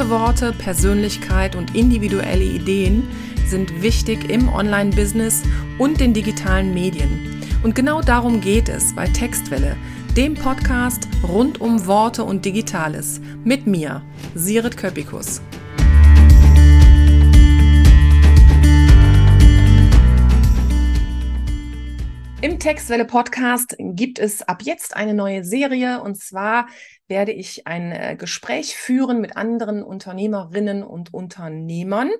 Gute Worte, Persönlichkeit und individuelle Ideen sind wichtig im Online-Business und den digitalen Medien. Und genau darum geht es bei Textwelle, dem Podcast rund um Worte und Digitales. Mit mir, Sirit Köpikus. Im Textwelle Podcast gibt es ab jetzt eine neue Serie und zwar werde ich ein äh, Gespräch führen mit anderen Unternehmerinnen und Unternehmern.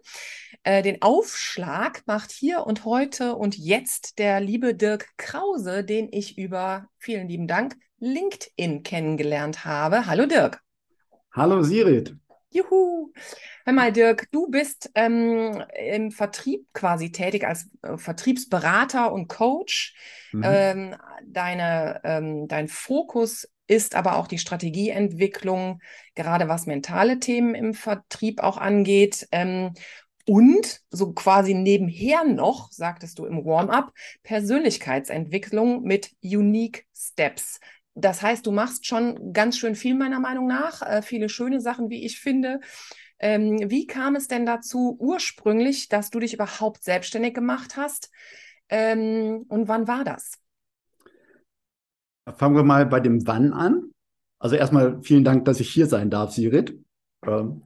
Äh, den Aufschlag macht hier und heute und jetzt der liebe Dirk Krause, den ich über vielen lieben Dank LinkedIn kennengelernt habe. Hallo Dirk. Hallo Sirit. Juhu. Hör mal, Dirk, du bist ähm, im Vertrieb quasi tätig als äh, Vertriebsberater und Coach. Mhm. Ähm, deine, ähm, dein Fokus ist aber auch die Strategieentwicklung, gerade was mentale Themen im Vertrieb auch angeht. Ähm, und so quasi nebenher noch, sagtest du im Warm-up, Persönlichkeitsentwicklung mit Unique Steps. Das heißt, du machst schon ganz schön viel meiner Meinung nach, äh, viele schöne Sachen, wie ich finde. Ähm, wie kam es denn dazu ursprünglich, dass du dich überhaupt selbstständig gemacht hast? Ähm, und wann war das? Fangen wir mal bei dem Wann an. Also erstmal vielen Dank, dass ich hier sein darf, Sirit. Ähm,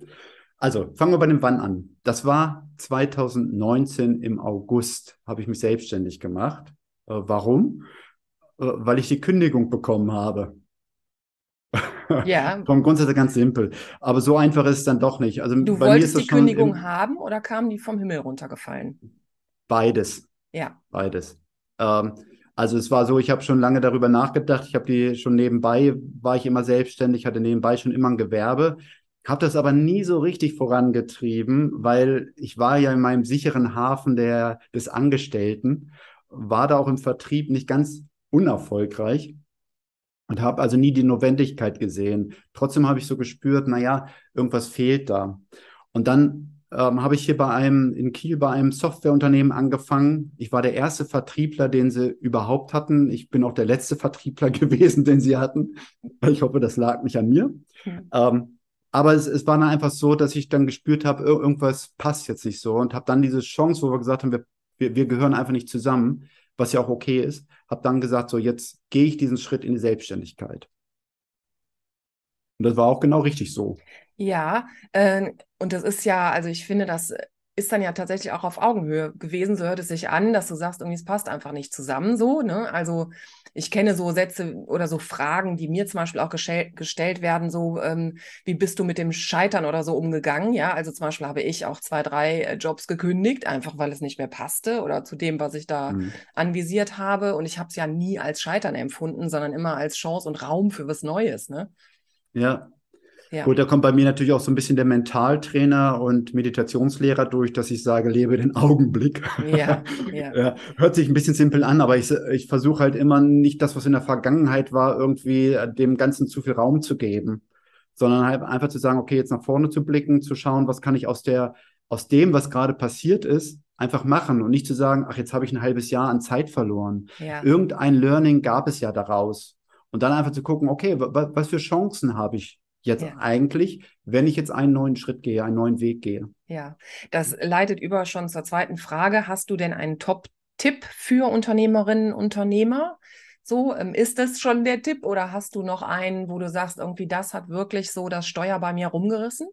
also fangen wir bei dem Wann an. Das war 2019 im August, habe ich mich selbstständig gemacht. Äh, warum? Äh, weil ich die Kündigung bekommen habe. Ja. Vom Grundsatz her ganz simpel. Aber so einfach ist es dann doch nicht. Also du wolltest die Kündigung haben oder kam die vom Himmel runtergefallen? Beides. Ja. Beides. Ähm, also es war so, ich habe schon lange darüber nachgedacht. Ich habe die schon nebenbei, war ich immer selbstständig, hatte nebenbei schon immer ein Gewerbe. Habe das aber nie so richtig vorangetrieben, weil ich war ja in meinem sicheren Hafen der, des Angestellten, war da auch im Vertrieb nicht ganz unerfolgreich und habe also nie die Notwendigkeit gesehen. Trotzdem habe ich so gespürt, naja, irgendwas fehlt da. Und dann ähm, habe ich hier bei einem in Kiel bei einem Softwareunternehmen angefangen. Ich war der erste Vertriebler, den sie überhaupt hatten. Ich bin auch der letzte Vertriebler gewesen, den sie hatten. Ich hoffe, das lag nicht an mir. Mhm. Ähm, aber es, es war dann einfach so, dass ich dann gespürt habe, irgendwas passt jetzt nicht so und habe dann diese Chance, wo wir gesagt haben, wir, wir, wir gehören einfach nicht zusammen, was ja auch okay ist, habe dann gesagt, so jetzt gehe ich diesen Schritt in die Selbstständigkeit. Und das war auch genau richtig so. Ja, äh, und das ist ja, also ich finde, das ist dann ja tatsächlich auch auf Augenhöhe gewesen. So hört es sich an, dass du sagst, irgendwie es passt einfach nicht zusammen so. Ne? Also ich kenne so Sätze oder so Fragen, die mir zum Beispiel auch gestellt werden, so ähm, wie bist du mit dem Scheitern oder so umgegangen? Ja, also zum Beispiel habe ich auch zwei, drei äh, Jobs gekündigt, einfach weil es nicht mehr passte oder zu dem, was ich da mhm. anvisiert habe. Und ich habe es ja nie als Scheitern empfunden, sondern immer als Chance und Raum für was Neues. Ne? Ja, ja. Gut, da kommt bei mir natürlich auch so ein bisschen der Mentaltrainer und Meditationslehrer durch, dass ich sage, lebe den Augenblick. Ja, ja. hört sich ein bisschen simpel an, aber ich, ich versuche halt immer nicht das, was in der Vergangenheit war, irgendwie dem Ganzen zu viel Raum zu geben, sondern halt einfach zu sagen, okay, jetzt nach vorne zu blicken, zu schauen, was kann ich aus der, aus dem, was gerade passiert ist, einfach machen und nicht zu sagen, ach, jetzt habe ich ein halbes Jahr an Zeit verloren. Ja. Irgendein Learning gab es ja daraus. Und dann einfach zu gucken, okay, was für Chancen habe ich jetzt ja. eigentlich, wenn ich jetzt einen neuen Schritt gehe, einen neuen Weg gehe. Ja, das leitet über schon zur zweiten Frage. Hast du denn einen Top-Tipp für Unternehmerinnen und Unternehmer? So, ähm, ist das schon der Tipp oder hast du noch einen, wo du sagst, irgendwie das hat wirklich so das Steuer bei mir rumgerissen?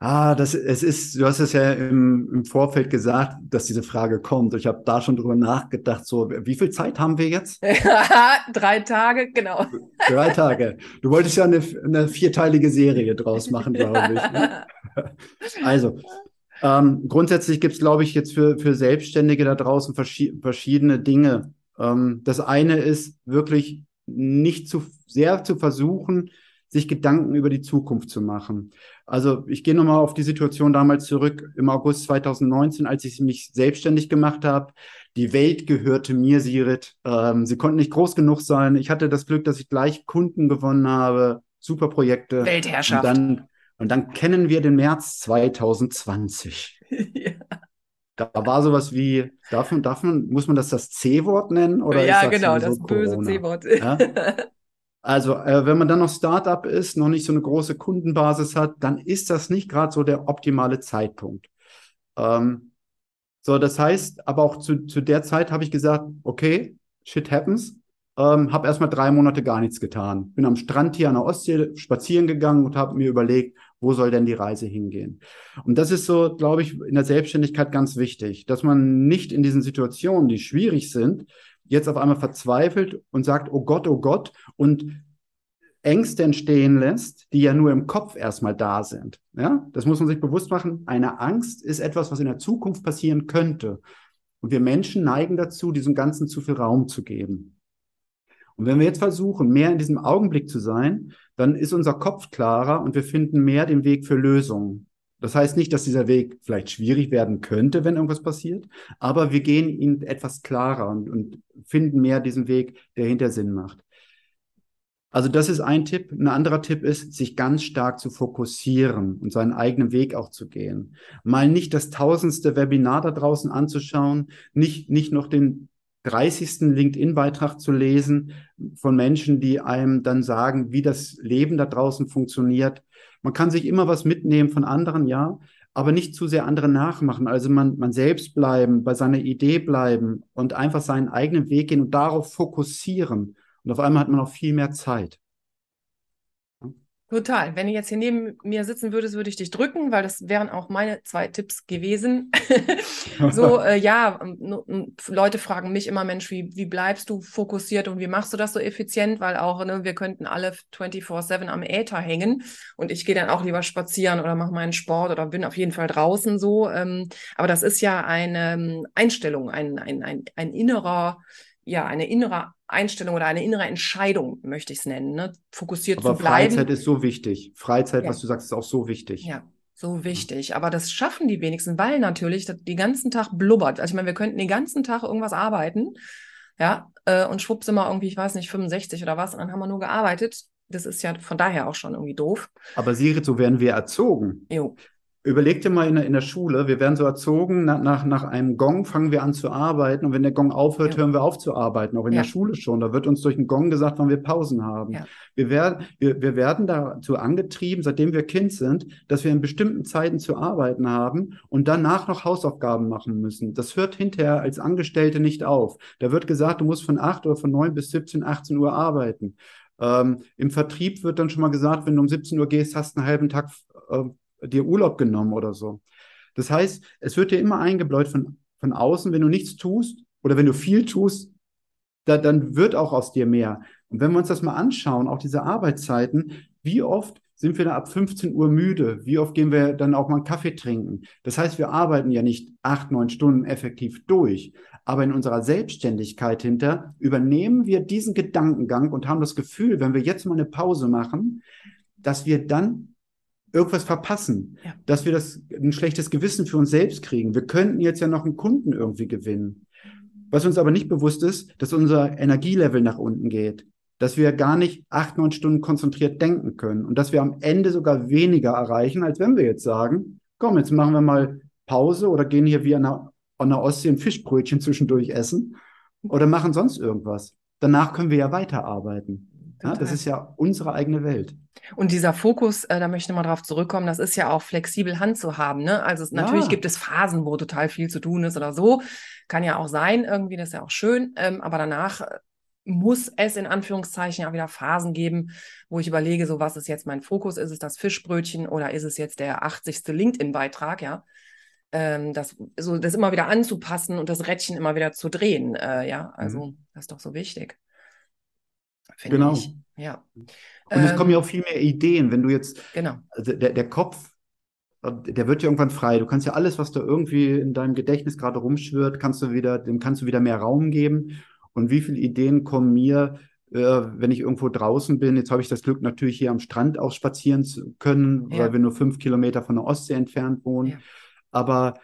Ah, das, es ist, du hast es ja im, im Vorfeld gesagt, dass diese Frage kommt. Ich habe da schon drüber nachgedacht, so, wie viel Zeit haben wir jetzt? Drei Tage, genau. Drei Tage. Du wolltest ja eine, eine vierteilige Serie draus machen, glaube ich. Ne? Also, ähm, grundsätzlich gibt es, glaube ich, jetzt für, für Selbstständige da draußen verschi verschiedene Dinge. Ähm, das eine ist wirklich nicht zu sehr zu versuchen, sich Gedanken über die Zukunft zu machen. Also ich gehe nochmal auf die Situation damals zurück im August 2019, als ich mich selbstständig gemacht habe. Die Welt gehörte mir, Sirit. Ähm, sie konnten nicht groß genug sein. Ich hatte das Glück, dass ich gleich Kunden gewonnen habe, super Projekte. Weltherrschaft. Und dann, und dann kennen wir den März 2020. ja. Da war sowas wie, darf man, darf man, muss man das das C-Wort nennen? Oder ja, genau, das böse C-Wort. Ja? Also, äh, wenn man dann noch Startup ist, noch nicht so eine große Kundenbasis hat, dann ist das nicht gerade so der optimale Zeitpunkt. Ähm, so, das heißt, aber auch zu, zu der Zeit habe ich gesagt, okay, shit happens. Ähm, habe erstmal drei Monate gar nichts getan. Bin am Strand hier an der Ostsee spazieren gegangen und habe mir überlegt, wo soll denn die Reise hingehen? Und das ist so, glaube ich, in der Selbstständigkeit ganz wichtig, dass man nicht in diesen Situationen, die schwierig sind, jetzt auf einmal verzweifelt und sagt, oh Gott, oh Gott, und Ängste entstehen lässt, die ja nur im Kopf erstmal da sind. Ja, das muss man sich bewusst machen. Eine Angst ist etwas, was in der Zukunft passieren könnte. Und wir Menschen neigen dazu, diesem Ganzen zu viel Raum zu geben. Und wenn wir jetzt versuchen, mehr in diesem Augenblick zu sein, dann ist unser Kopf klarer und wir finden mehr den Weg für Lösungen. Das heißt nicht, dass dieser Weg vielleicht schwierig werden könnte, wenn irgendwas passiert, aber wir gehen ihn etwas klarer und, und finden mehr diesen Weg, der hinter Sinn macht. Also das ist ein Tipp. Ein anderer Tipp ist, sich ganz stark zu fokussieren und seinen eigenen Weg auch zu gehen. Mal nicht das tausendste Webinar da draußen anzuschauen, nicht, nicht noch den 30. LinkedIn-Beitrag zu lesen von Menschen, die einem dann sagen, wie das Leben da draußen funktioniert, man kann sich immer was mitnehmen von anderen, ja, aber nicht zu sehr andere nachmachen. Also man, man selbst bleiben, bei seiner Idee bleiben und einfach seinen eigenen Weg gehen und darauf fokussieren. Und auf einmal hat man auch viel mehr Zeit. Total. Wenn du jetzt hier neben mir sitzen würdest, würde ich dich drücken, weil das wären auch meine zwei Tipps gewesen. so, äh, ja, Leute fragen mich immer, Mensch, wie, wie bleibst du fokussiert und wie machst du das so effizient? Weil auch, ne, wir könnten alle 24-7 am Äther hängen und ich gehe dann auch lieber spazieren oder mache meinen Sport oder bin auf jeden Fall draußen so. Ähm, aber das ist ja eine ähm, Einstellung, ein, ein, ein, ein innerer, ja, eine innere Einstellung oder eine innere Entscheidung, möchte ich es nennen, ne? fokussiert Aber zu bleiben. Freizeit ist so wichtig. Freizeit, ja. was du sagst, ist auch so wichtig. Ja, so wichtig. Aber das schaffen die wenigsten, weil natürlich den ganzen Tag blubbert. Also ich meine, wir könnten den ganzen Tag irgendwas arbeiten, ja, äh, und schwupps immer irgendwie, ich weiß nicht, 65 oder was, und dann haben wir nur gearbeitet. Das ist ja von daher auch schon irgendwie doof. Aber Sigrid, so werden wir erzogen. Jo. Überleg dir mal in der, in der Schule, wir werden so erzogen, nach, nach, nach einem Gong fangen wir an zu arbeiten und wenn der Gong aufhört, ja. hören wir auf zu arbeiten, auch in ja. der Schule schon. Da wird uns durch einen Gong gesagt, wann wir Pausen haben. Ja. Wir, werden, wir, wir werden dazu angetrieben, seitdem wir Kind sind, dass wir in bestimmten Zeiten zu arbeiten haben und danach noch Hausaufgaben machen müssen. Das hört hinterher als Angestellte nicht auf. Da wird gesagt, du musst von 8 oder von 9 bis 17, 18 Uhr arbeiten. Ähm, Im Vertrieb wird dann schon mal gesagt, wenn du um 17 Uhr gehst, hast du einen halben Tag äh, dir Urlaub genommen oder so. Das heißt, es wird dir immer eingebläut von, von außen, wenn du nichts tust oder wenn du viel tust, da, dann wird auch aus dir mehr. Und wenn wir uns das mal anschauen, auch diese Arbeitszeiten, wie oft sind wir da ab 15 Uhr müde? Wie oft gehen wir dann auch mal einen Kaffee trinken? Das heißt, wir arbeiten ja nicht acht, neun Stunden effektiv durch. Aber in unserer Selbstständigkeit hinter übernehmen wir diesen Gedankengang und haben das Gefühl, wenn wir jetzt mal eine Pause machen, dass wir dann irgendwas verpassen, ja. dass wir das ein schlechtes Gewissen für uns selbst kriegen. Wir könnten jetzt ja noch einen Kunden irgendwie gewinnen. Was uns aber nicht bewusst ist, dass unser Energielevel nach unten geht, dass wir gar nicht acht, neun Stunden konzentriert denken können und dass wir am Ende sogar weniger erreichen, als wenn wir jetzt sagen, komm, jetzt machen wir mal Pause oder gehen hier wie an der, an der Ostsee ein Fischbrötchen zwischendurch essen oder machen sonst irgendwas. Danach können wir ja weiterarbeiten. Ja, das ist ja unsere eigene Welt. Und dieser Fokus, äh, da möchte ich mal drauf zurückkommen, das ist ja auch flexibel Hand zu haben. Ne? Also es, natürlich ja. gibt es Phasen, wo total viel zu tun ist oder so. Kann ja auch sein, irgendwie, das ist ja auch schön. Ähm, aber danach äh, muss es in Anführungszeichen ja wieder Phasen geben, wo ich überlege, so was ist jetzt mein Fokus? Ist es das Fischbrötchen oder ist es jetzt der 80. LinkedIn-Beitrag, ja? Ähm, das, so, das immer wieder anzupassen und das Rädchen immer wieder zu drehen, äh, ja, also mhm. das ist doch so wichtig. Genau. Ich. Ja. Und es kommen ja ähm, auch viel mehr Ideen, wenn du jetzt, genau. Also der, der Kopf, der wird ja irgendwann frei. Du kannst ja alles, was da irgendwie in deinem Gedächtnis gerade rumschwirrt, kannst du wieder, dem kannst du wieder mehr Raum geben. Und wie viele Ideen kommen mir, äh, wenn ich irgendwo draußen bin? Jetzt habe ich das Glück, natürlich hier am Strand auch spazieren zu können, ja. weil wir nur fünf Kilometer von der Ostsee entfernt wohnen. Ja. Aber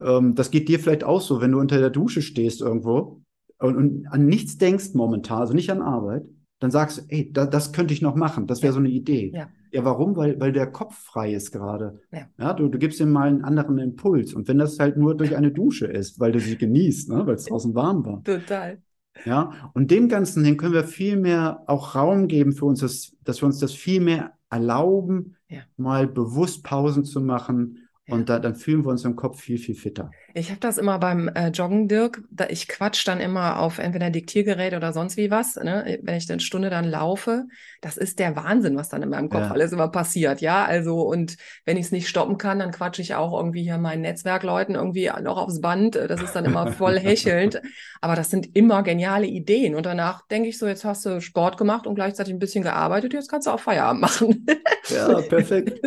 ähm, das geht dir vielleicht auch so, wenn du unter der Dusche stehst irgendwo und, und an nichts denkst momentan, also nicht an Arbeit dann sagst du, ey, da, das könnte ich noch machen, das wäre so eine Idee. Ja. ja, warum? Weil, weil der Kopf frei ist gerade. Ja. ja du, du gibst ihm mal einen anderen Impuls. Und wenn das halt nur durch eine Dusche ist, weil du sie genießt, ne? weil es draußen warm war. Total. Ja, und dem Ganzen hin können wir viel mehr auch Raum geben für uns, dass, dass wir uns das viel mehr erlauben, ja. mal bewusst Pausen zu machen und da, dann fühlen wir uns im Kopf viel, viel fitter. Ich habe das immer beim äh, Joggen, Dirk. Da, ich quatsch dann immer auf entweder Diktiergerät oder sonst wie was. Ne? Wenn ich eine Stunde dann laufe, das ist der Wahnsinn, was dann in meinem Kopf ja. alles immer passiert. Ja, also und wenn ich es nicht stoppen kann, dann quatsche ich auch irgendwie hier meinen Netzwerkleuten irgendwie noch aufs Band. Das ist dann immer voll hechelnd. Aber das sind immer geniale Ideen. Und danach denke ich so, jetzt hast du Sport gemacht und gleichzeitig ein bisschen gearbeitet. Jetzt kannst du auch Feierabend machen. Ja, perfekt.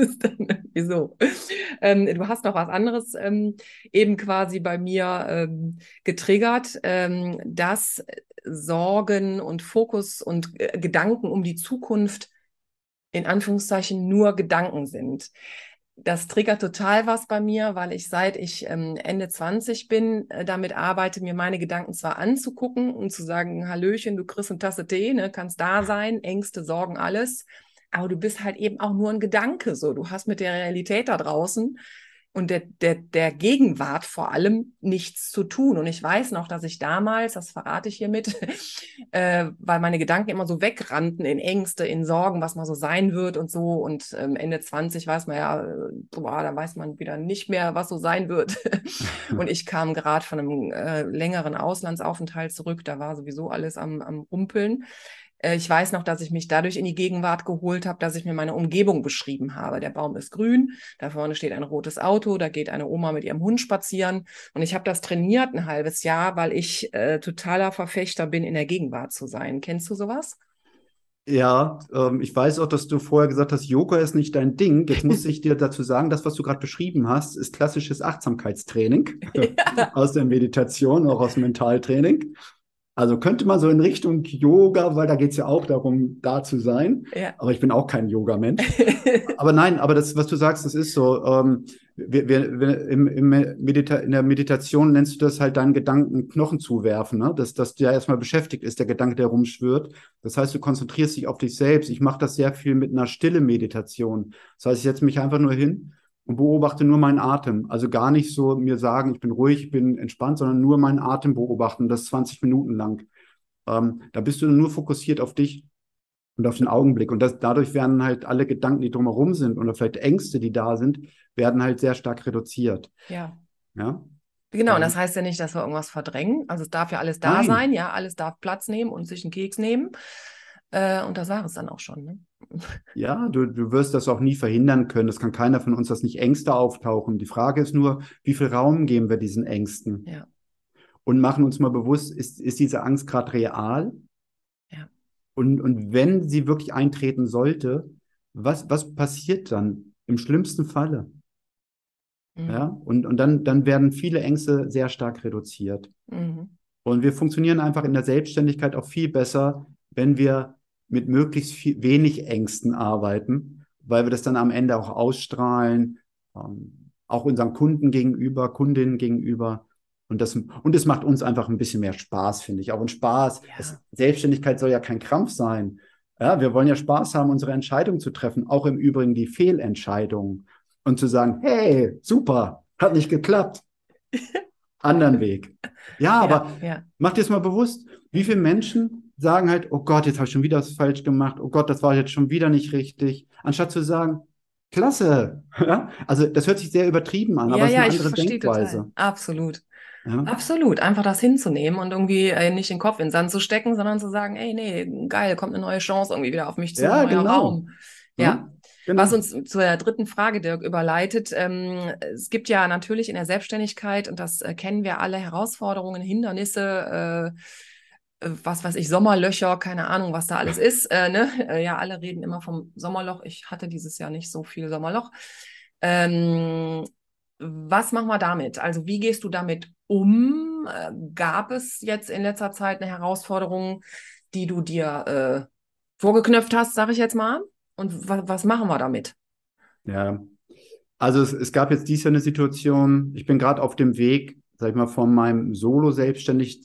Wieso? Ähm, du hast noch was anderes ähm, eben quasi bei mir ähm, getriggert, ähm, dass Sorgen und Fokus und äh, Gedanken um die Zukunft in Anführungszeichen nur Gedanken sind. Das triggert total was bei mir, weil ich seit ich ähm, Ende 20 bin, äh, damit arbeite, mir meine Gedanken zwar anzugucken und zu sagen, Hallöchen, du kriegst eine Tasse Tee, ne, kannst da sein, Ängste, Sorgen, alles. Aber du bist halt eben auch nur ein Gedanke so. Du hast mit der Realität da draußen und der, der, der Gegenwart vor allem nichts zu tun. Und ich weiß noch, dass ich damals, das verrate ich hiermit, äh, weil meine Gedanken immer so wegrannten in Ängste, in Sorgen, was mal so sein wird und so. Und ähm, Ende 20 weiß man ja, äh, boah, da weiß man wieder nicht mehr, was so sein wird. und ich kam gerade von einem äh, längeren Auslandsaufenthalt zurück, da war sowieso alles am, am Rumpeln. Äh, ich weiß noch, dass ich mich dadurch in die Gegenwart geholt habe, dass ich mir meine Umgebung beschrieben habe. Der Baum ist grün, da vorne steht ein rotes Auto, da geht eine Oma mit ihrem Hund spazieren. Und ich habe das trainiert ein halbes Jahr, weil ich äh, totaler Verfechter bin, in der Gegenwart zu sein. Kennst du sowas? Ja, ähm, ich weiß auch, dass du vorher gesagt hast, Yoga ist nicht dein Ding. Jetzt muss ich dir dazu sagen, das, was du gerade beschrieben hast, ist klassisches Achtsamkeitstraining ja. aus der Meditation, auch aus Mentaltraining. Also könnte man so in Richtung Yoga, weil da geht es ja auch darum, da zu sein. Ja. Aber ich bin auch kein Yoga-Mensch. aber nein, aber das, was du sagst, das ist so. Ähm, wir, wir, wir, im, im Medita in der Meditation nennst du das halt deinen Gedanken Knochen zuwerfen, ne? dass, dass der erstmal beschäftigt ist, der Gedanke, der rumschwirrt. Das heißt, du konzentrierst dich auf dich selbst. Ich mache das sehr viel mit einer stille Meditation. Das heißt, ich setze mich einfach nur hin und beobachte nur meinen Atem. Also gar nicht so mir sagen, ich bin ruhig, ich bin entspannt, sondern nur meinen Atem beobachten, das 20 Minuten lang. Ähm, da bist du nur fokussiert auf dich und auf den Augenblick. Und das, dadurch werden halt alle Gedanken, die drumherum sind oder vielleicht Ängste, die da sind, werden halt sehr stark reduziert. Ja. Ja. Genau, und das heißt ja nicht, dass wir irgendwas verdrängen. Also es darf ja alles da Nein. sein, ja, alles darf Platz nehmen und sich einen Keks nehmen. Äh, und das war es dann auch schon. Ne? Ja, du, du wirst das auch nie verhindern können. Es kann keiner von uns, dass nicht Ängste auftauchen. Die Frage ist nur, wie viel Raum geben wir diesen Ängsten? Ja. Und machen uns mal bewusst, ist, ist diese Angst gerade real? Ja. Und, und wenn sie wirklich eintreten sollte, was, was passiert dann im schlimmsten Falle? Mhm. Ja, und, und dann, dann werden viele Ängste sehr stark reduziert. Mhm. Und wir funktionieren einfach in der Selbstständigkeit auch viel besser, wenn wir mit möglichst viel, wenig Ängsten arbeiten, weil wir das dann am Ende auch ausstrahlen, ähm, auch unseren Kunden gegenüber, Kundinnen gegenüber. Und das, und es macht uns einfach ein bisschen mehr Spaß, finde ich. Auch ein Spaß. Ja. Es, Selbstständigkeit soll ja kein Krampf sein. Ja, wir wollen ja Spaß haben, unsere Entscheidung zu treffen, auch im Übrigen die Fehlentscheidungen. Und zu sagen, hey, super, hat nicht geklappt. Anderen Weg. Ja, aber ja. mach dir es mal bewusst, wie viele Menschen sagen halt, oh Gott, jetzt habe ich schon wieder was falsch gemacht, oh Gott, das war jetzt schon wieder nicht richtig, anstatt zu sagen, klasse. also das hört sich sehr übertrieben an, ja, aber es ist eine andere Denkweise. Total. Absolut. Ja. Absolut, einfach das hinzunehmen und irgendwie äh, nicht den Kopf in den Sand zu stecken, sondern zu sagen, ey, nee, geil, kommt eine neue Chance irgendwie wieder auf mich zu, ja, neuer genau. Raum. Ja. ja. Genau. Was uns zu der dritten Frage, Dirk, überleitet. Ähm, es gibt ja natürlich in der Selbstständigkeit, und das äh, kennen wir alle, Herausforderungen, Hindernisse, äh, was weiß ich, Sommerlöcher, keine Ahnung, was da alles ist. Äh, ne? Äh, ja, alle reden immer vom Sommerloch. Ich hatte dieses Jahr nicht so viel Sommerloch. Ähm, was machen wir damit? Also wie gehst du damit um? Äh, gab es jetzt in letzter Zeit eine Herausforderung, die du dir äh, vorgeknöpft hast, sage ich jetzt mal? Und was machen wir damit? Ja, also es, es gab jetzt dies Jahr eine Situation, ich bin gerade auf dem Weg, sag ich mal, von meinem Solo-Selbstständig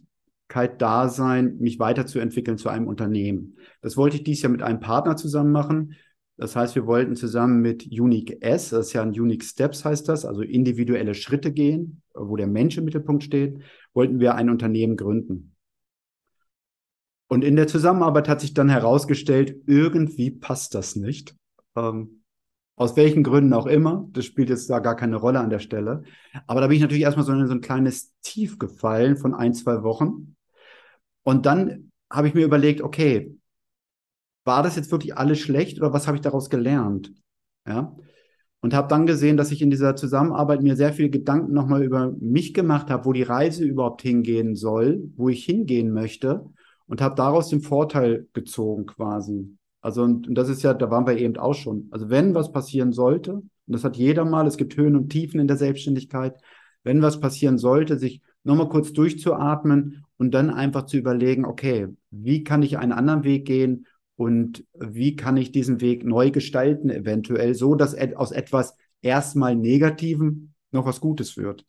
Dasein, mich weiterzuentwickeln zu einem Unternehmen. Das wollte ich dies Jahr mit einem Partner zusammen machen. Das heißt, wir wollten zusammen mit Unique S, das ist ja ein Unique Steps heißt das, also individuelle Schritte gehen, wo der Mensch im Mittelpunkt steht, wollten wir ein Unternehmen gründen. Und in der Zusammenarbeit hat sich dann herausgestellt, irgendwie passt das nicht. Ähm, aus welchen Gründen auch immer. Das spielt jetzt da gar keine Rolle an der Stelle. Aber da bin ich natürlich erstmal so so ein kleines Tief gefallen von ein, zwei Wochen. Und dann habe ich mir überlegt, okay, war das jetzt wirklich alles schlecht oder was habe ich daraus gelernt? Ja. Und habe dann gesehen, dass ich in dieser Zusammenarbeit mir sehr viele Gedanken nochmal über mich gemacht habe, wo die Reise überhaupt hingehen soll, wo ich hingehen möchte und habe daraus den Vorteil gezogen quasi. Also und, und, das ist ja, da waren wir eben auch schon. Also wenn was passieren sollte, und das hat jeder mal, es gibt Höhen und Tiefen in der Selbstständigkeit, wenn was passieren sollte, sich nochmal kurz durchzuatmen und dann einfach zu überlegen, okay, wie kann ich einen anderen Weg gehen und wie kann ich diesen Weg neu gestalten, eventuell, so dass aus etwas erstmal Negativem noch was Gutes wird.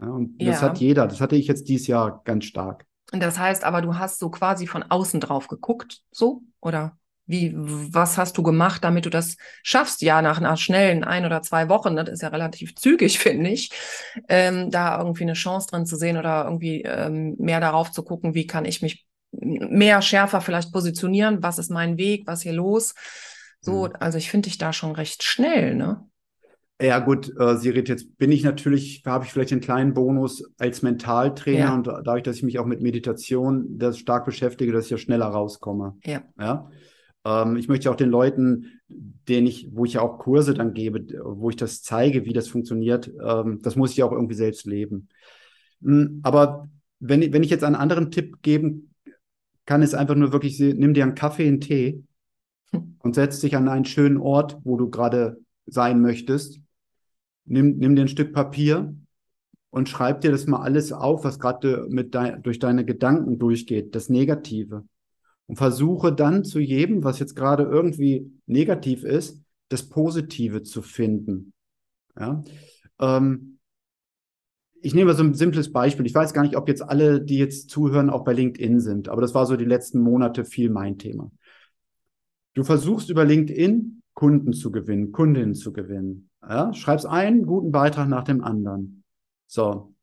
Ja, und ja. das hat jeder, das hatte ich jetzt dieses Jahr ganz stark. Das heißt aber, du hast so quasi von außen drauf geguckt, so? Oder wie, was hast du gemacht, damit du das schaffst? Ja, nach einer schnellen ein oder zwei Wochen, das ist ja relativ zügig, finde ich, ähm, da irgendwie eine Chance drin zu sehen oder irgendwie ähm, mehr darauf zu gucken, wie kann ich mich mehr schärfer vielleicht positionieren, was ist mein Weg, was hier los? So, mhm. also ich finde dich da schon recht schnell, ne? Ja, gut, äh, Sirit, jetzt bin ich natürlich, habe ich vielleicht einen kleinen Bonus als Mentaltrainer ja. und dadurch, dass ich mich auch mit Meditation das stark beschäftige, dass ich ja schneller rauskomme. Ja. ja? Ähm, ich möchte auch den Leuten, denen ich, wo ich ja auch Kurse dann gebe, wo ich das zeige, wie das funktioniert, ähm, das muss ich ja auch irgendwie selbst leben. Mhm, aber wenn, wenn ich jetzt einen anderen Tipp geben kann, ist einfach nur wirklich, nimm dir einen Kaffee, einen Tee hm. und setz dich an einen schönen Ort, wo du gerade sein möchtest nimm, nimm dir ein Stück Papier und schreib dir das mal alles auf, was gerade mit dein, durch deine Gedanken durchgeht, das Negative. Und versuche dann zu jedem, was jetzt gerade irgendwie negativ ist, das Positive zu finden. Ja? Ähm, ich nehme so ein simples Beispiel. Ich weiß gar nicht, ob jetzt alle, die jetzt zuhören, auch bei LinkedIn sind, aber das war so die letzten Monate viel mein Thema. Du versuchst über LinkedIn Kunden zu gewinnen, Kundinnen zu gewinnen. Ja, schreibst einen guten Beitrag nach dem anderen. So.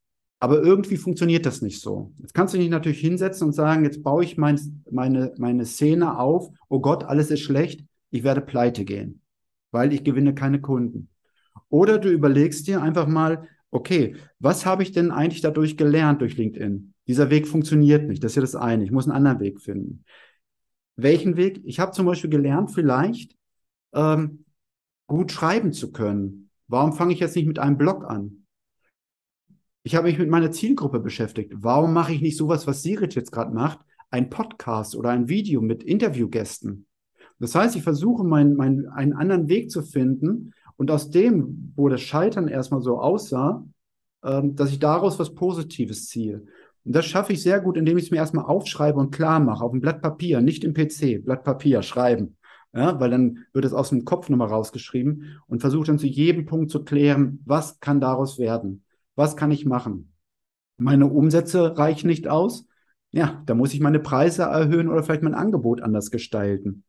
Aber irgendwie funktioniert das nicht so. Jetzt kannst du dich natürlich hinsetzen und sagen, jetzt baue ich mein, meine, meine Szene auf. Oh Gott, alles ist schlecht. Ich werde pleite gehen, weil ich gewinne keine Kunden. Oder du überlegst dir einfach mal, okay, was habe ich denn eigentlich dadurch gelernt durch LinkedIn? Dieser Weg funktioniert nicht. Das ist ja das eine. Ich muss einen anderen Weg finden. Welchen Weg? Ich habe zum Beispiel gelernt, vielleicht, ähm, gut schreiben zu können. Warum fange ich jetzt nicht mit einem Blog an? Ich habe mich mit meiner Zielgruppe beschäftigt. Warum mache ich nicht sowas, was Sirit jetzt gerade macht, ein Podcast oder ein Video mit Interviewgästen? Das heißt, ich versuche mein, mein, einen anderen Weg zu finden und aus dem, wo das Scheitern erstmal so aussah, ähm, dass ich daraus was Positives ziehe. Und das schaffe ich sehr gut, indem ich es mir erstmal aufschreibe und klar mache, auf einem Blatt Papier, nicht im PC, Blatt Papier, schreiben ja, weil dann wird es aus dem Kopf nochmal rausgeschrieben und versucht dann zu jedem Punkt zu klären, was kann daraus werden? Was kann ich machen? Meine Umsätze reichen nicht aus. Ja, da muss ich meine Preise erhöhen oder vielleicht mein Angebot anders gestalten.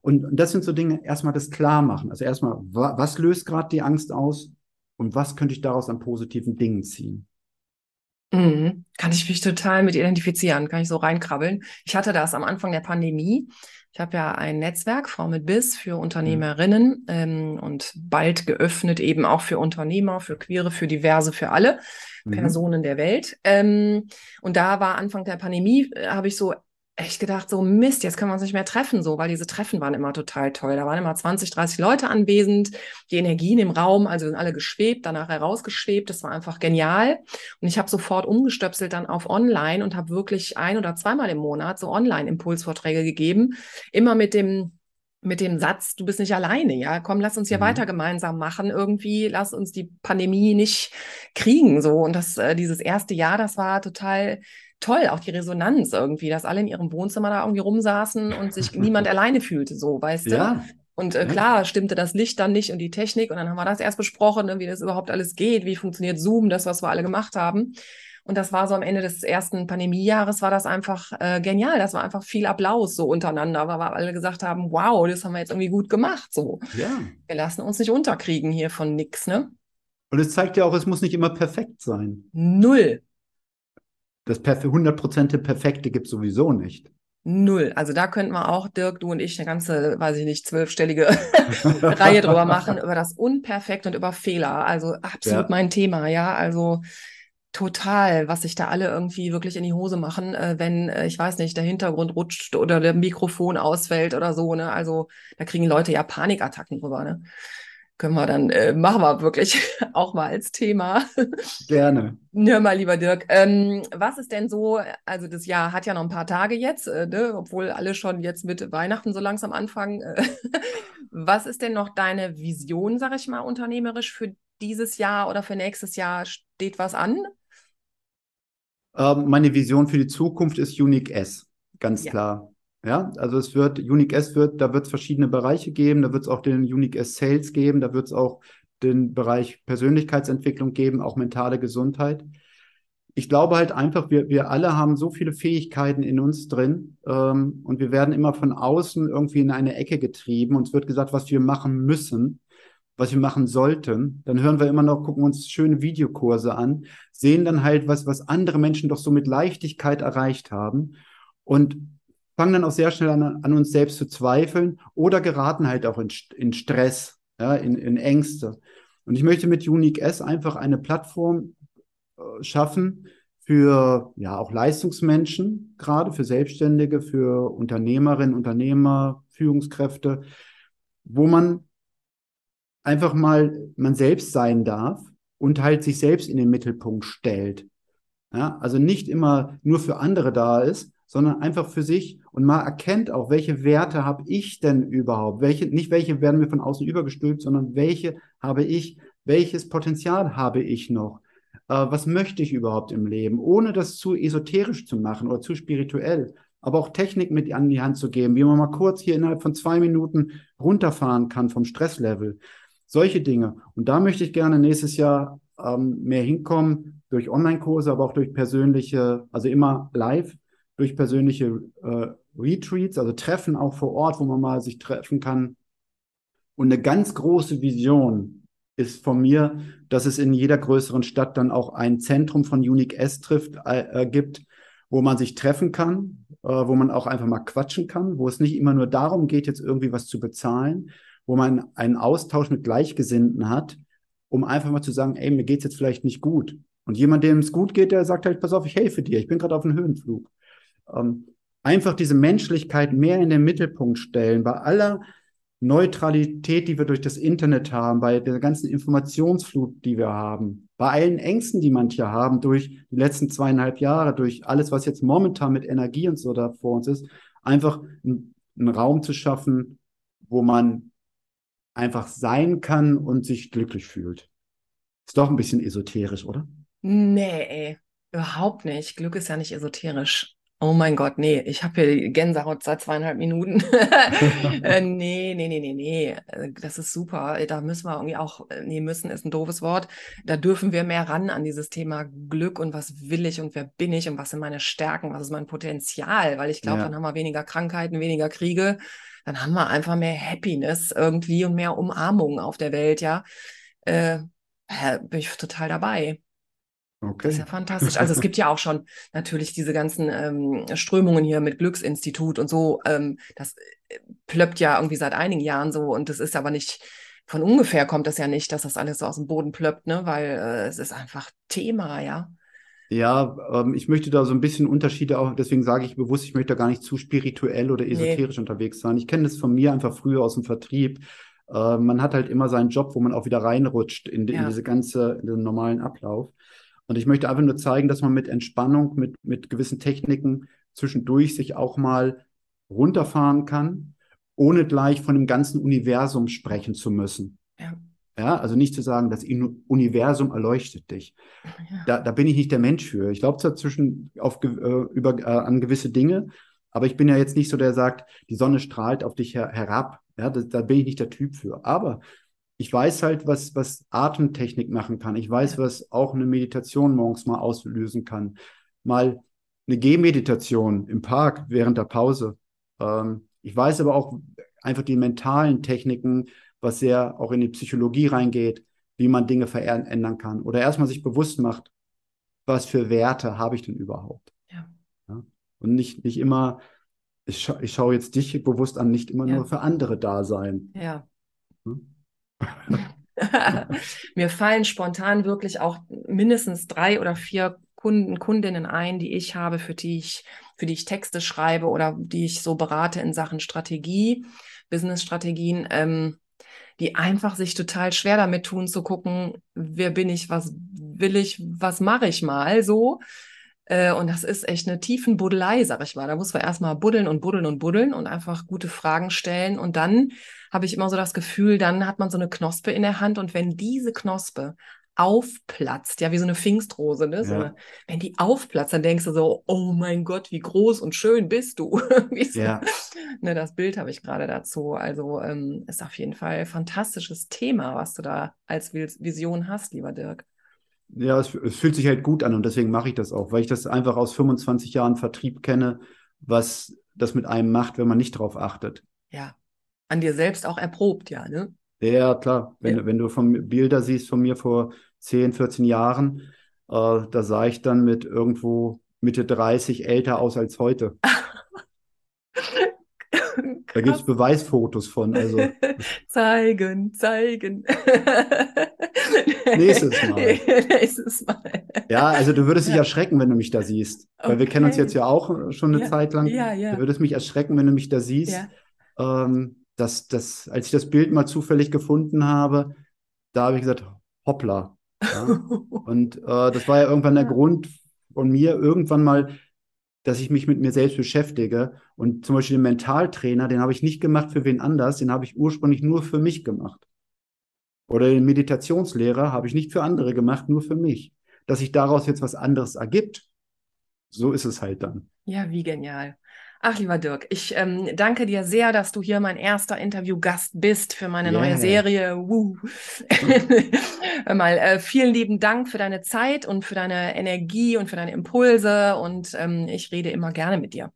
Und, das sind so Dinge, erstmal das klar machen. Also erstmal, wa was löst gerade die Angst aus und was könnte ich daraus an positiven Dingen ziehen? Mhm. Kann ich mich total mit identifizieren, kann ich so reinkrabbeln. Ich hatte das am Anfang der Pandemie. Ich habe ja ein Netzwerk, Frau mit Biss, für Unternehmerinnen ähm, und bald geöffnet eben auch für Unternehmer, für Queere, für Diverse, für alle mhm. Personen der Welt. Ähm, und da war Anfang der Pandemie, äh, habe ich so echt gedacht, so Mist, jetzt können wir uns nicht mehr treffen, so, weil diese Treffen waren immer total toll. Da waren immer 20, 30 Leute anwesend, die Energien im Raum, also sind alle geschwebt, danach herausgeschwebt. Das war einfach genial. Und ich habe sofort umgestöpselt dann auf online und habe wirklich ein oder zweimal im Monat so Online-Impulsvorträge gegeben, immer mit dem mit dem Satz, du bist nicht alleine, ja, komm, lass uns hier mhm. weiter gemeinsam machen, irgendwie, lass uns die Pandemie nicht kriegen, so. Und das, äh, dieses erste Jahr, das war total toll, auch die Resonanz irgendwie, dass alle in ihrem Wohnzimmer da irgendwie rumsaßen und sich niemand alleine fühlte, so, weißt ja. du? Und äh, klar stimmte das Licht dann nicht und die Technik und dann haben wir das erst besprochen, ne, wie das überhaupt alles geht, wie funktioniert Zoom, das, was wir alle gemacht haben. Und das war so am Ende des ersten Pandemiejahres, war das einfach äh, genial. Das war einfach viel Applaus so untereinander, weil wir alle gesagt haben, wow, das haben wir jetzt irgendwie gut gemacht. So. Ja. Wir lassen uns nicht unterkriegen hier von nix, ne? Und es zeigt ja auch, es muss nicht immer perfekt sein. Null. Das 100% Perfekte gibt sowieso nicht. Null. Also da könnten wir auch, Dirk, du und ich, eine ganze, weiß ich nicht, zwölfstellige Reihe drüber machen, über das Unperfekt und über Fehler. Also absolut ja. mein Thema, ja. Also total, was sich da alle irgendwie wirklich in die Hose machen, äh, wenn, äh, ich weiß nicht, der Hintergrund rutscht oder der Mikrofon ausfällt oder so, ne? Also da kriegen Leute ja Panikattacken drüber, ne? Können wir dann, äh, machen wir wirklich auch mal als Thema. Gerne. Ja, mal lieber Dirk. Ähm, was ist denn so, also das Jahr hat ja noch ein paar Tage jetzt, äh, ne, obwohl alle schon jetzt mit Weihnachten so langsam anfangen. Äh, was ist denn noch deine Vision, sag ich mal, unternehmerisch für dieses Jahr oder für nächstes Jahr? Steht was an? Ähm, meine Vision für die Zukunft ist Unique S, ganz ja. klar. Ja, also es wird, Unique S wird, da wird es verschiedene Bereiche geben, da wird es auch den Unique S Sales geben, da wird es auch den Bereich Persönlichkeitsentwicklung geben, auch mentale Gesundheit. Ich glaube halt einfach, wir, wir alle haben so viele Fähigkeiten in uns drin ähm, und wir werden immer von außen irgendwie in eine Ecke getrieben. Uns wird gesagt, was wir machen müssen, was wir machen sollten. Dann hören wir immer noch, gucken uns schöne Videokurse an, sehen dann halt, was, was andere Menschen doch so mit Leichtigkeit erreicht haben. Und fangen dann auch sehr schnell an, an uns selbst zu zweifeln oder geraten halt auch in, in Stress, ja, in, in Ängste. Und ich möchte mit Unique S einfach eine Plattform äh, schaffen für ja auch Leistungsmenschen, gerade für Selbstständige, für Unternehmerinnen, Unternehmer, Führungskräfte, wo man einfach mal man selbst sein darf und halt sich selbst in den Mittelpunkt stellt. Ja, also nicht immer nur für andere da ist, sondern einfach für sich und mal erkennt auch, welche Werte habe ich denn überhaupt? Welche, nicht welche werden mir von außen übergestülpt, sondern welche habe ich, welches Potenzial habe ich noch? Äh, was möchte ich überhaupt im Leben? Ohne das zu esoterisch zu machen oder zu spirituell, aber auch Technik mit an die Hand zu geben, wie man mal kurz hier innerhalb von zwei Minuten runterfahren kann vom Stresslevel. Solche Dinge. Und da möchte ich gerne nächstes Jahr ähm, mehr hinkommen, durch Online-Kurse, aber auch durch persönliche, also immer live durch persönliche äh, Retreats, also Treffen auch vor Ort, wo man mal sich treffen kann. Und eine ganz große Vision ist von mir, dass es in jeder größeren Stadt dann auch ein Zentrum von Unique S trifft, äh, äh, gibt, wo man sich treffen kann, äh, wo man auch einfach mal quatschen kann, wo es nicht immer nur darum geht, jetzt irgendwie was zu bezahlen, wo man einen Austausch mit Gleichgesinnten hat, um einfach mal zu sagen, ey, mir geht's jetzt vielleicht nicht gut. Und jemand, dem es gut geht, der sagt halt, pass auf, ich helfe dir, ich bin gerade auf einem Höhenflug ähm, einfach diese Menschlichkeit mehr in den Mittelpunkt stellen, bei aller Neutralität, die wir durch das Internet haben, bei der ganzen Informationsflut, die wir haben, bei allen Ängsten, die manche haben durch die letzten zweieinhalb Jahre, durch alles, was jetzt momentan mit Energie und so da vor uns ist, einfach einen, einen Raum zu schaffen, wo man einfach sein kann und sich glücklich fühlt. Ist doch ein bisschen esoterisch, oder? Nee, überhaupt nicht. Glück ist ja nicht esoterisch. Oh mein Gott, nee, ich habe hier Gänsehaut seit zweieinhalb Minuten. äh, nee, nee, nee, nee, nee. Äh, das ist super. Da müssen wir irgendwie auch, äh, nee, müssen ist ein doofes Wort. Da dürfen wir mehr ran an dieses Thema Glück und was will ich und wer bin ich und was sind meine Stärken, was ist mein Potenzial, weil ich glaube, ja. dann haben wir weniger Krankheiten, weniger Kriege, dann haben wir einfach mehr Happiness irgendwie und mehr Umarmung auf der Welt, ja. Äh, bin ich total dabei. Okay. Das ist ja fantastisch. Also es gibt ja auch schon natürlich diese ganzen ähm, Strömungen hier mit Glücksinstitut und so. Ähm, das äh, plöppt ja irgendwie seit einigen Jahren so und das ist aber nicht von ungefähr kommt das ja nicht, dass das alles so aus dem Boden plöppt, ne? Weil äh, es ist einfach Thema, ja. Ja, ähm, ich möchte da so ein bisschen Unterschiede auch, deswegen sage ich bewusst, ich möchte da gar nicht zu spirituell oder esoterisch nee. unterwegs sein. Ich kenne das von mir einfach früher aus dem Vertrieb. Äh, man hat halt immer seinen Job, wo man auch wieder reinrutscht in, ja. in diese ganze, in den normalen Ablauf. Und ich möchte einfach nur zeigen, dass man mit Entspannung, mit, mit gewissen Techniken zwischendurch sich auch mal runterfahren kann, ohne gleich von dem ganzen Universum sprechen zu müssen. Ja. Ja, also nicht zu sagen, das Universum erleuchtet dich. Ja. Da, da bin ich nicht der Mensch für. Ich glaube zwar zwischen auf, äh, über, äh, an gewisse Dinge, aber ich bin ja jetzt nicht so, der sagt, die Sonne strahlt auf dich her herab. Ja, da, da bin ich nicht der Typ für. Aber ich weiß halt, was, was Atemtechnik machen kann. Ich weiß, was auch eine Meditation morgens mal auslösen kann. Mal eine Gehmeditation im Park während der Pause. Ähm, ich weiß aber auch einfach die mentalen Techniken, was sehr auch in die Psychologie reingeht, wie man Dinge verändern kann. Oder erstmal sich bewusst macht, was für Werte habe ich denn überhaupt? Ja. ja? Und nicht, nicht immer, ich, scha ich schaue jetzt dich bewusst an, nicht immer ja. nur für andere da sein. Ja. Hm? Mir fallen spontan wirklich auch mindestens drei oder vier Kunden, Kundinnen ein, die ich habe, für die ich, für die ich Texte schreibe oder die ich so berate in Sachen Strategie, Business-Strategien, ähm, die einfach sich total schwer damit tun zu gucken, wer bin ich, was will ich, was mache ich mal so. Äh, und das ist echt eine tiefen Buddelei, sag ich mal. Da muss man erstmal buddeln und buddeln und buddeln und einfach gute Fragen stellen. Und dann habe ich immer so das Gefühl, dann hat man so eine Knospe in der Hand. Und wenn diese Knospe aufplatzt, ja, wie so eine Pfingstrose, ne? So eine, wenn die aufplatzt, dann denkst du so, oh mein Gott, wie groß und schön bist du. so, ja. ne, das Bild habe ich gerade dazu. Also ähm, ist auf jeden Fall ein fantastisches Thema, was du da als Vision hast, lieber Dirk. Ja, es, es, fühlt sich halt gut an und deswegen mache ich das auch, weil ich das einfach aus 25 Jahren Vertrieb kenne, was das mit einem macht, wenn man nicht drauf achtet. Ja, an dir selbst auch erprobt, ja, ne? Ja, klar. Wenn, ja. wenn du von Bilder siehst von mir vor 10, 14 Jahren, äh, da sah ich dann mit irgendwo Mitte 30 älter aus als heute. Da gibt es Beweisfotos von. Also. zeigen, zeigen. Nächstes Mal. Nächstes Mal. Ja, also du würdest dich erschrecken, wenn du mich da siehst. Weil okay. wir kennen uns jetzt ja auch schon eine ja. Zeit lang. Ja, ja. Du würdest mich erschrecken, wenn du mich da siehst. Ja. Ähm, dass, dass, als ich das Bild mal zufällig gefunden habe, da habe ich gesagt, hoppla. Ja? Und äh, das war ja irgendwann der Grund von mir, irgendwann mal dass ich mich mit mir selbst beschäftige. Und zum Beispiel den Mentaltrainer, den habe ich nicht gemacht für wen anders, den habe ich ursprünglich nur für mich gemacht. Oder den Meditationslehrer habe ich nicht für andere gemacht, nur für mich. Dass sich daraus jetzt was anderes ergibt, so ist es halt dann. Ja, wie genial. Ach, lieber Dirk, ich ähm, danke dir sehr, dass du hier mein erster Interviewgast bist für meine yeah. neue Serie. Mal äh, vielen lieben Dank für deine Zeit und für deine Energie und für deine Impulse und ähm, ich rede immer gerne mit dir.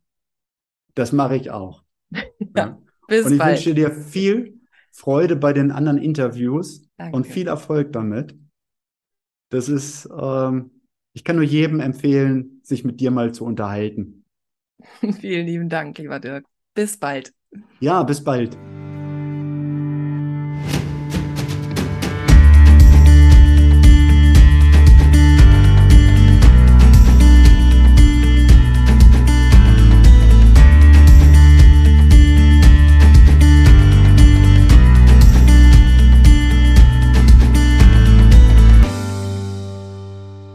Das mache ich auch. ja, bis und ich bald. wünsche dir viel Freude bei den anderen Interviews danke. und viel Erfolg damit. Das ist, ähm, ich kann nur jedem empfehlen, sich mit dir mal zu unterhalten. Vielen lieben Dank, lieber Dirk. Bis bald. Ja, bis bald.